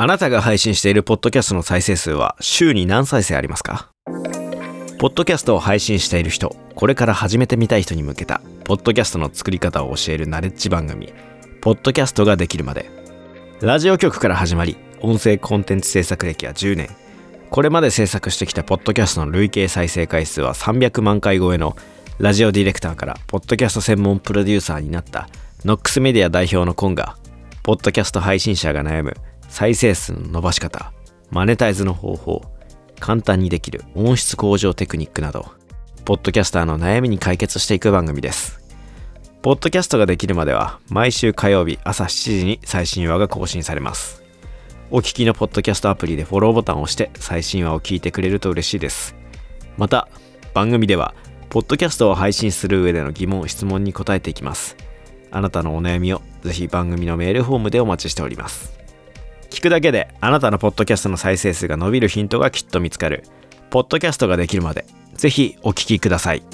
あなたが配信しているポッドキャストの再生数は週に何再生ありますか？ポッドキャストを配信している人、これから始めてみたい人に向けた、ポッドキャストの作り方を教えるナレッジ番組、ポッドキャストができるまで。ラジオ局から始まり、音声コンテンツ制作歴は10年。これまで制作してきたポッドキャストの累計再生回数は300万回超えのラジオディレクターからポッドキャスト専門プロデューサーになったノックスメディア代表のコンが、ポッドキャスト配信者が悩む再生数の伸ばし方、マネタイズの方法、簡単にできる音質向上テクニックなど、ポッドキャスターの悩みに解決していく番組です。ポッドキャストができるまでは毎週火曜日朝7時に最新話が更新されます。お聞きのポッドキャストアプリでフォローボタンを押して最新話を聞いてくれると嬉しいです。また、番組では、ポッドキャストを配信する上での疑問、質問に答えていきます。あなたのお悩みをぜひ番組のメールフォームでお待ちしております。聞くだけであなたのポッドキャストの再生数が伸びるヒントがきっと見つかる。ポッドキャストができるまで、ぜひお聞きください。